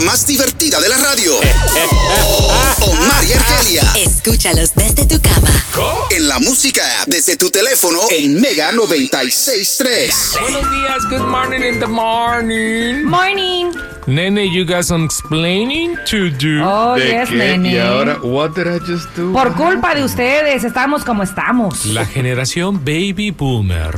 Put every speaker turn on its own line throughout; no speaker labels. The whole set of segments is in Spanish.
más divertida de la radio.
Escúchalos desde tu cama.
En la música app, desde tu teléfono en Mega 96.3.
Buenos días, good morning in the morning.
Morning.
Nene, you got some explaining to do.
Oh,
¿De
yes,
qué?
nene.
Y ahora, what did I just do?
Por culpa de ustedes, estamos como estamos.
La generación baby boomer,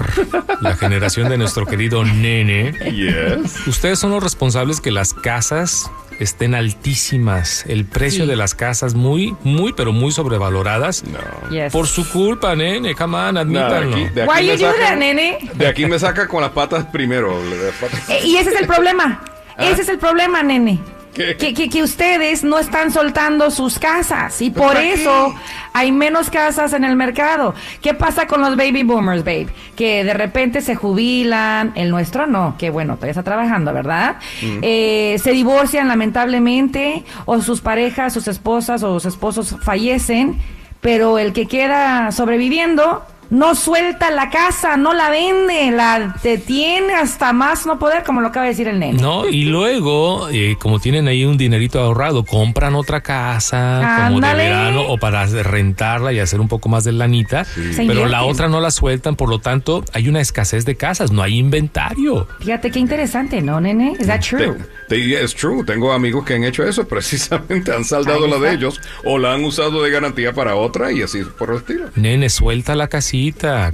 la generación de nuestro querido nene.
Yes.
Ustedes son los responsables que las casas estén altísimas, el precio
Sí.
de las casas muy, muy, pero muy sobrevaloradas.
No.
Yes.
Por su culpa, nene, come on, admítanlo.
aquí, de aquí
Why
me saca-
that, nene?
De aquí me saca con las patas primero. las patas-
Eh, y ese es el problema. Ese es el problema, nene.
¿Qué?
Que, que- que ustedes no están soltando sus casas y por
¿para qué?
eso hay menos casas en el mercado. ¿Qué pasa con los baby boomers, babe? Que de repente se jubilan, el nuestro no, que bueno, todavía está trabajando, ¿verdad?
Mm.
Eh, se divorcian lamentablemente o sus parejas, sus esposas o sus esposos fallecen, pero el que queda sobreviviendo no suelta la casa, no la vende, la detiene hasta más no poder, como lo acaba de decir el nene.
No, y luego, eh, como tienen ahí un dinerito ahorrado, compran otra casa como de verano o para rentarla y hacer un poco más de lanita, pero la otra no la sueltan, por lo tanto hay una escasez de casas, no hay inventario.
Fíjate qué interesante, ¿no, nene? ¿Es that true?
Te- te- es true, tengo amigos que han hecho eso, precisamente han saldado la de ellos o la han usado de garantía para otra y así por el estilo.
Nene, suelta la casita,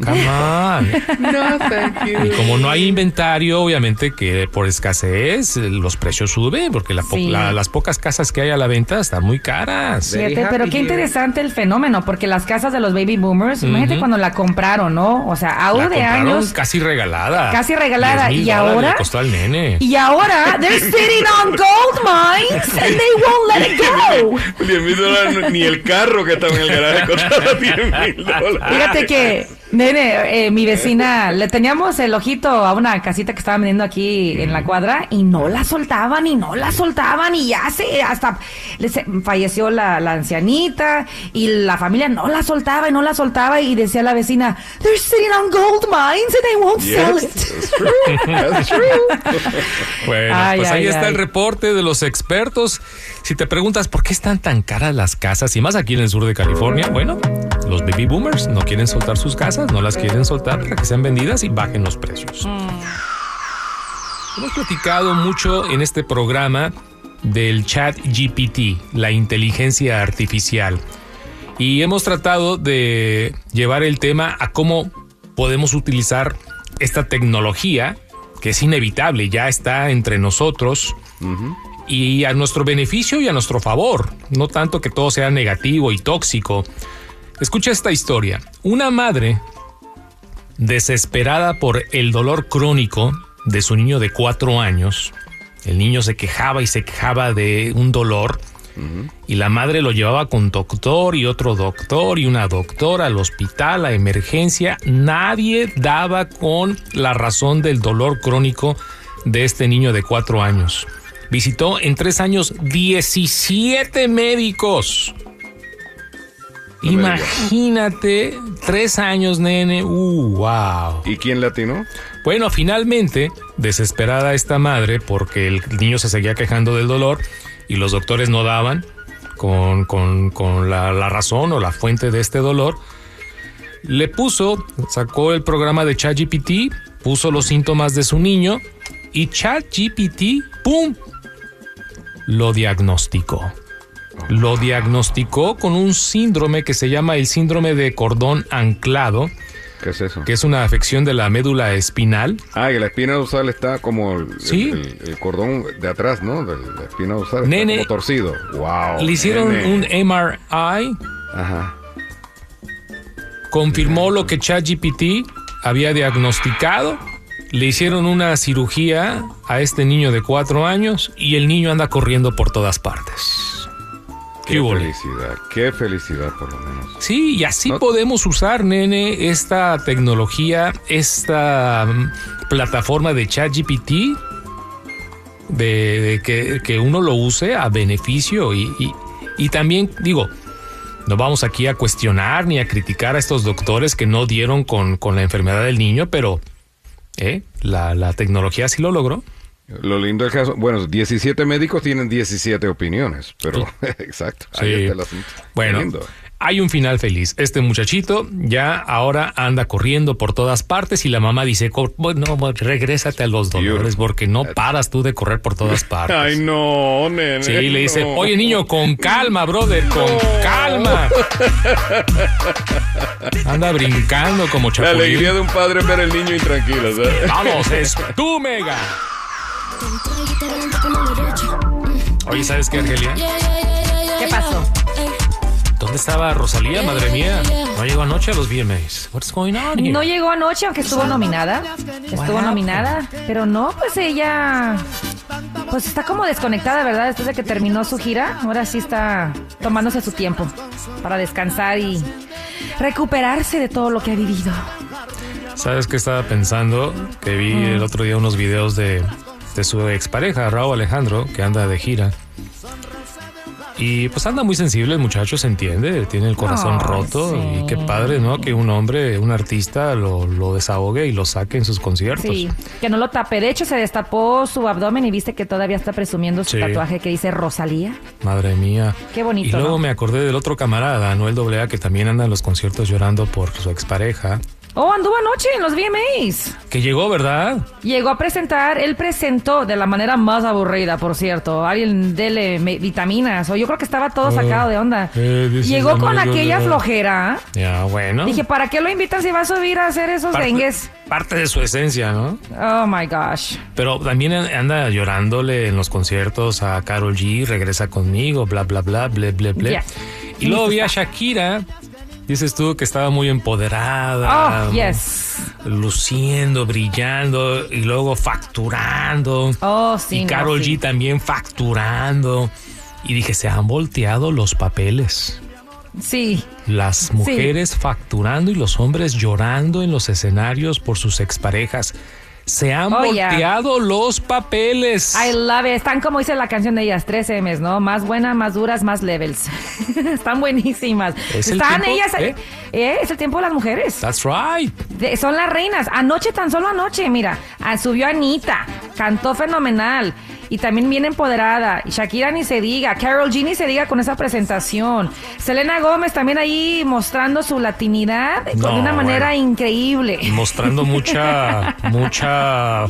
come on.
No, thank you.
Y como no hay inventario, obviamente que por escasez los precios suben, porque la po-
Sí.
la- las pocas casas que hay a la venta están muy caras.
Fíjate, pero qué interesante el fenómeno, porque las casas de los baby boomers, imagínate cuando la compraron, ¿no? O sea, aún
La
de años.
casi regalada.
Casi regalada.
10,000
¿Y ahora?
le costó al nene.
Y ahora, they're sitting on gold mines and they won't let it go.
10 mil dólares, ni el carro que estaba en el garaje costaba 10 mil dólares.
Fíjate que, nene, eh, mi vecina, le teníamos el ojito a una casita que estaba vendiendo aquí en la cuadra y no la soltaban y no la soltaban y ya se, hasta le se- falleció la, la ancianita y la familia no la soltaba y no la soltaba y decía la vecina, they're sitting on gold mines and they won't sell it.
that's true. That's true.
Bueno,
Ay,
pues ahí
ay,
está el reporte de los expertos. Si te preguntas por qué están tan caras las casas, y más aquí en el sur de California, bueno, los baby boomers no quieren soltar sus casas, no las quieren soltar para que sean vendidas y bajen los precios. Hemos platicado mucho en este programa del chat GPT, la inteligencia artificial. Y hemos tratado de llevar el tema a cómo podemos utilizar esta tecnología, que es inevitable, ya está entre nosotros, y a nuestro beneficio y a nuestro favor, no tanto que todo sea negativo y tóxico. Escucha esta historia. Una madre, desesperada por el dolor crónico de su niño de cuatro años, el niño se quejaba y se quejaba de un dolor, y la madre lo llevaba con doctor y otro doctor y una doctora al hospital, a emergencia. Nadie daba con la razón del dolor crónico de este niño de cuatro años. Visitó en tres años 17 médicos.
No.
Imagínate, tres años, nene. Uh, wow.
¿Y quién latino?
Bueno, finalmente, desesperada esta madre porque el niño se seguía quejando del dolor y los doctores no daban con, con- con la, la razón o la fuente de este dolor, le puso, sacó el programa de ChatGPT, puso los síntomas de su niño y ChatGPT, ¡pum! Lo diagnosticó. Lo diagnosticó con un síndrome que se llama el síndrome de cordón anclado,
¿Qué es eso?
que es una afección de la médula espinal.
Ah, y la espina dorsal está como el,
Sí.
el- el- el cordón de atrás, ¿no? De la espina dorsal. está como torcido. Wow.
Le hicieron
nene.
un MRI,
Ajá.
confirmó lo que ChatGPT había diagnosticado, le hicieron una cirugía a este niño de cuatro años y el niño anda corriendo por todas partes.
Qué felicidad. Qué felicidad, por lo menos.
Sí, y así
No-
podemos usar, nene, esta tecnología, esta mm, plataforma de ChatGPT, de, de que, que uno lo use a beneficio y, y- y también, digo, no vamos aquí a cuestionar ni a criticar a estos doctores que no dieron con, con la enfermedad del niño, pero ¿eh? la, la tecnología sí lo logró.
Lo lindo del caso, bueno, 17 médicos tienen 17 opiniones, pero exacto. ahí
Sí.
está el asunto.
Bueno,
Lindo.
hay un final feliz. Este muchachito ya ahora anda corriendo por todas partes y la mamá dice, "Co- bueno, regrésate a los dolores porque no paras tú de correr por todas partes.
Ay, no, nene.
Sí, le dice,
no.
oye niño, con calma, brother, con calma. Anda brincando como
La
chapulín.
alegría de un padre ver al niño intranquilo, ¿sabes?
Vamos, es tú, Mega. Oye, ¿sabes qué, Argelia?
¿Qué pasó?
¿Dónde estaba Rosalía, madre mía? No llegó anoche a los VMAs. What's going on here?
No llegó anoche, aunque estuvo nominada. Estuvo nominada, pero no, pues ella. Pues está como desconectada, ¿verdad? Después de que terminó su gira, ahora sí está tomándose su tiempo para descansar y recuperarse de todo lo que ha vivido.
¿Sabes qué estaba pensando? Que vi
Mm.
el otro día unos videos de, de su expareja, Raúl Alejandro, que anda de gira. Y pues anda muy sensible el muchacho, se entiende, tiene el corazón roto
sí.
y qué padre, ¿no? Que un hombre, un artista lo, lo desahogue y lo saque en sus conciertos.
Sí, que no lo tape. De hecho, se destapó su abdomen y viste que todavía está presumiendo su
Sí.
tatuaje que dice Rosalía.
Madre mía.
Qué bonito,
Y luego
¿no?
me acordé del otro camarada, Noel AA, que también anda en los conciertos llorando por su expareja,
Oh, anduvo anoche en los VMAs.
que llegó, ¿verdad?
Llegó a presentar, él presentó de la manera más aburrida, por cierto. Alguien dele me- vitaminas, o yo creo que estaba todo
Oh,
sacado de onda.
eh,
Llegó con aquella
yeah.
flojera.
Ya, bueno.
Dije, ¿para qué lo invitan si va a subir a hacer esos
parte,
dengues?
parte de su esencia, ¿no?
Oh my gosh.
Pero también anda llorándole en los conciertos a Carol G, regresa conmigo, bla, bla, bla, ble, ble, ble.
Ya.
Y luego vi a Shakira, dices tú que estaba muy empoderada.
Oh, yes.
Luciendo, brillando y luego facturando.
Oh, sí.
y
no,
Carol
sí.
G también facturando. Y dije, se han volteado los papeles.
Sí.
Las mujeres facturando y los hombres llorando en los escenarios por sus exparejas. Se han
Oh, yeah.
volteado los papeles.
I love it. Están como dice la canción de ellas, 3 M's, ¿no? Más buenas, más duras, más levels. Están buenísimas.
¿Es el
Están ellas.
¿Eh?
eh, es el tiempo de las mujeres.
That's right.
De- son las reinas. Anoche, tan solo anoche, mira, ah, subió Anita, cantó fenomenal y también bien empoderada. Y Shakira ni se diga, Carol G ni se diga con esa presentación. Selena Gómez también ahí mostrando su latinidad
No,
con una manera
bueno.
increíble.
Mostrando mucha, mucha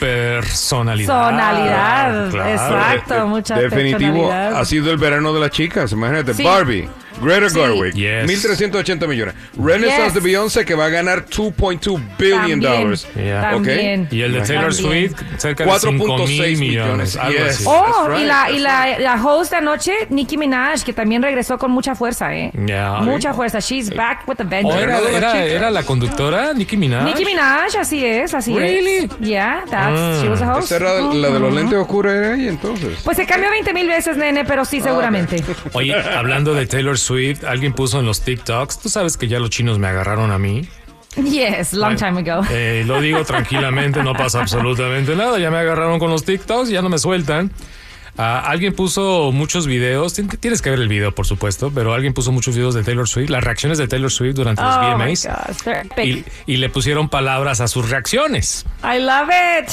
personalidad.
Personalidad,
Claro.
exacto,
De-
mucha
Definitivo,
personalidad.
ha sido el verano de las chicas. Imagínate,
Sí.
Barbie, Greta
Sí.
Gerwig,
Yes.
1380 millones. Renaissance
Yes.
de Beyoncé que va a ganar 2.2 billion dollars.
Yeah.
también.
Y el de Taylor. Swift, cerca de 5 mil
4.6
millones.
millones.
Algo
Yes.
así.
Oh,
right,
y, la, y la, la host de anoche, Nicki Minaj, que también regresó con mucha fuerza, ¿eh?
Yeah.
Mucha fuerza. She's back with a
¿O
vengeance.
era, era, era la conductora, Nicki Minaj?
Nicki Minaj, así es, así
Really?
es. Yeah, that's,
Ah.
she was a host.
Era la de los lentes oscuros era ella entonces.
Pues se cambió 20 mil veces, nene, pero sí, seguramente.
Oye, hablando de Taylor Swift, alguien puso en los TikToks, tú sabes que ya los chinos me agarraron a mí.
Yes, long time ago.
Eh, lo digo tranquilamente, no pasa absolutamente nada. Ya me agarraron con los TikToks, ya no me sueltan. Ah, alguien puso muchos videos, tien- tienes que ver el video, por supuesto, pero alguien puso muchos videos de Taylor Swift, las reacciones de Taylor Swift durante los
Oh my
VMAs. Y, y le pusieron palabras a sus reacciones.
I love it.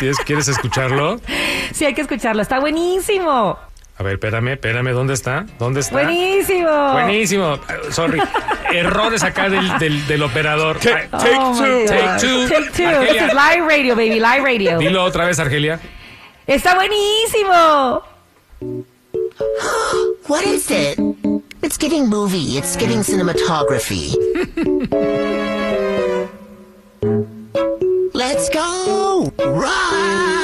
¿Quieres, ¿Quieres escucharlo?
Sí, hay que escucharlo. Está buenísimo.
A ver, espérame, espérame, ¿dónde está? ¿Dónde está?
Buenísimo.
Buenísimo. Sorry. Errores acá del, del, del operador.
Take
Oh
two.
Take two.
Take two.
Argelia.
This is live radio, baby. Live radio.
Dilo otra vez, Argelia.
Está buenísimo.
What is it? It's getting movie. It's getting cinematography. Let's go! Rah!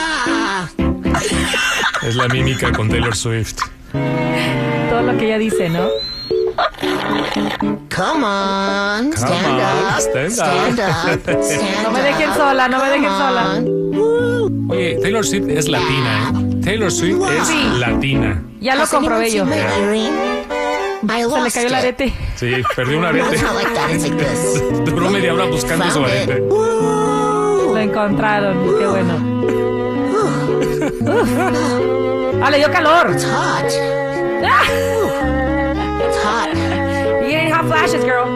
Es la mímica con Taylor Swift.
Todo lo que ella dice, ¿no?
Come on, stand
on,
up,
stand
stand
up.
up, stand
No me dejen sola, no me dejen
Come
sola.
Oye, Taylor Swift es latina, ¿eh? Taylor Swift es
Sí.
latina.
Ya lo comprobé yo. Se le cayó el arete.
Sí, perdió un arete. Duró media hora buscando su arete.
Lo encontraron. Qué bueno. Uf. Ah, le dio calor.
It's hot.
Ah,
It's hot.
you getting hot flashes, girl.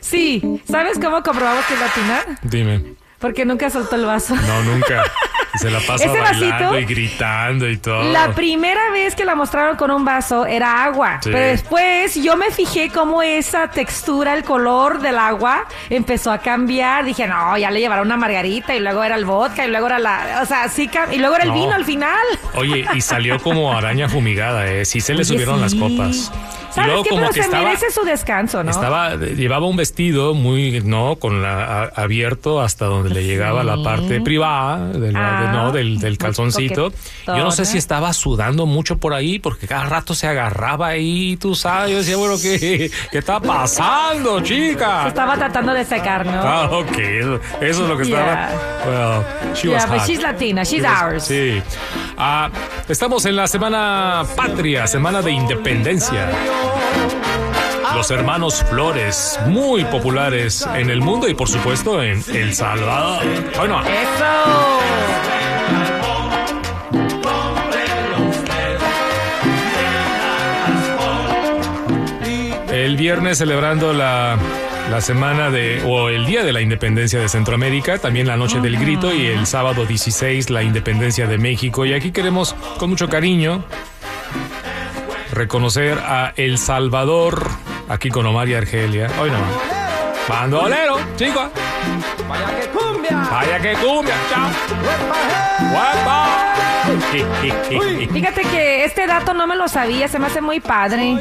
Sí. ¿Sabes cómo comprobamos que es latina?
Dime.
Porque nunca soltó el vaso.
No, nunca. Se la pasa
Ese
bailando
vasito,
y gritando y todo.
La primera vez que la mostraron con un vaso era agua,
Sí.
pero después yo me fijé cómo esa textura, el color del agua empezó a cambiar. Dije, no, ya le llevaron una margarita y luego era el vodka y luego era la, o sea, sí, y luego era el
No.
vino al final.
Oye, y salió como araña fumigada, ¿eh? Sí se le
Oye,
subieron las copas.
¿Sabes
luego
qué?
como
Pero
que
se
estaba,
merece su descanso, ¿no?
estaba, llevaba un vestido muy, ¿no? Con la, a- abierto hasta donde le llegaba la parte privada, de la- de-
Ah,
¿no? Del, del
muy
calzoncito. Yo no sé si estaba sudando mucho por ahí, porque cada rato se agarraba ahí, tú sabes. Yo decía, bueno, ¿qué, qué está pasando,
Se
chica?
estaba tratando de secar, ¿no?
Ah, ok, eso, eso es lo que estaba.
Yeah.
Well, she
Yeah,
was
but
hot.
she's Latina, she's
She was-
ours.
Sí. Ah, estamos en la semana patria, semana de independencia. Los hermanos Flores, muy populares en el mundo y por supuesto en El Salvador. Bueno,
Eso.
el viernes celebrando la, la semana de, o el día de la independencia de Centroamérica, también la noche del grito y el sábado 16 la independencia de México. Y aquí queremos con mucho cariño reconocer a El Salvador, aquí con Omar y Argelia. Hoy no. Bandolero, chicos.
Vaya que cumbia.
Vaya que cumbia, chao. Guapa.
Fíjate que este dato no me lo sabía, se me hace muy padre.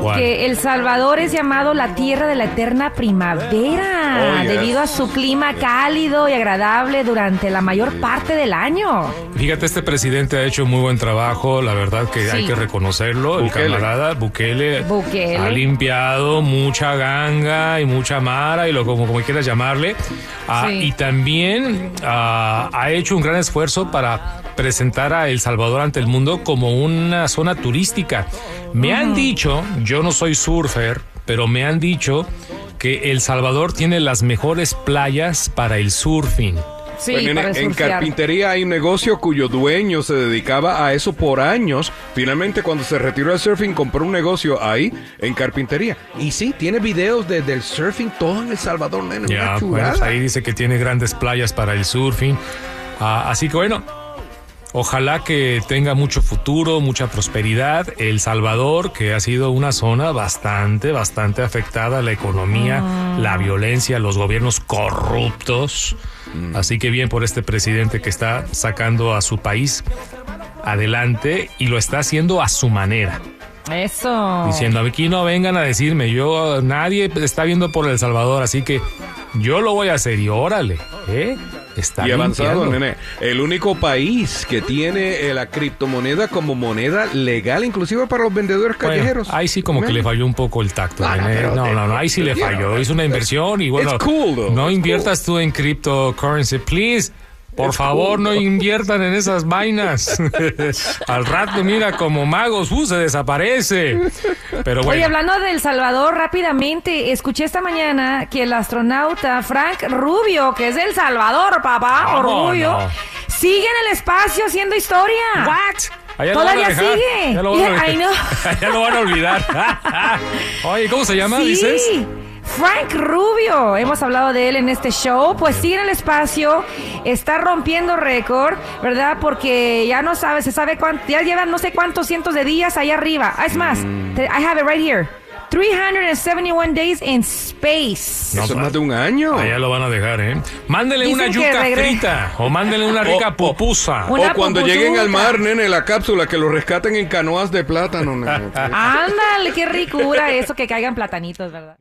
¿Cuál?
Que El Salvador es llamado la tierra de la eterna primavera,
Oh, yes.
debido a su clima cálido y agradable durante la mayor parte del año.
Fíjate, este presidente ha hecho muy buen trabajo, la verdad que hay que reconocerlo. El
Bukele.
camarada Bukele,
Bukele.
ha limpiado mucha ganga y mucha mara y lo como, como quieras llamarle. Ah,
Sí.
Y también ah, ha hecho un gran esfuerzo para presentar a El Salvador ante el mundo como una zona turística. Me han dicho, yo no soy surfer, pero me han dicho que El Salvador tiene las mejores playas para el surfing.
Sí,
Pues, nene,
para
en
surfear.
carpintería hay un negocio cuyo dueño se dedicaba a eso por años. Finalmente, cuando se retiró del surfing, compró un negocio ahí en carpintería. Y sí, tiene videos de- del surfing todo en El Salvador, nene.
Ya,
una
pues ahí dice que tiene grandes playas para el surfing. Ah, así que bueno, ojalá que tenga mucho futuro, mucha prosperidad. El Salvador, que ha sido una zona bastante, bastante afectada, la economía, la violencia, los gobiernos corruptos. Así que bien por este presidente que está sacando a su país adelante y lo está haciendo a su manera.
Eso.
Diciendo, aquí no vengan a decirme, yo, nadie está viendo por El Salvador, así que yo lo voy a hacer y órale, ¿eh? Está
Y avanzado, nene. El único país que tiene eh, la criptomoneda como moneda legal, inclusive para los vendedores
Bueno,
callejeros.
ahí sí como que le falló un poco el tacto.
Ah,
No,
te-
no, no, ahí sí le falló. Hizo una inversión y bueno,
cool,
no inviertas tú en cryptocurrency, please. Por favor, no inviertan en esas vainas. Al rato, mira, como magos, uh, se desaparece. Pero
Oye,
bueno.
hablando de El Salvador, rápidamente, escuché esta mañana que el astronauta Frank Rubio, que es de El Salvador, papá, o
¿Cómo
Rubio,
no?
sigue en el espacio haciendo historia.
Allá lo
Todavía sigue.
Ya lo van a,
Yeah, I know.
ya lo van a olvidar. Oye, ¿cómo se llama,
Sí,
dices?
Frank Rubio, hemos hablado de él en este show, pues sigue en el espacio, está rompiendo récord, ¿verdad? Porque ya no sabe, se sabe cuánto, ya llevan no sé cuántos cientos de días allá arriba. Ah, Es más,
Mm.
te- I have it right here. 371 days in space.
No,
Eso es más de un año.
Allá lo van a dejar, ¿eh? Mándele
Dicen
una yuca frita o mándele una rica
O-.
Una
o cuando
pupusuca.
lleguen al mar, nene, la cápsula, que lo rescaten en canoas de plátano, nene.
Ándale, qué ricura eso que caigan platanitos, ¿verdad?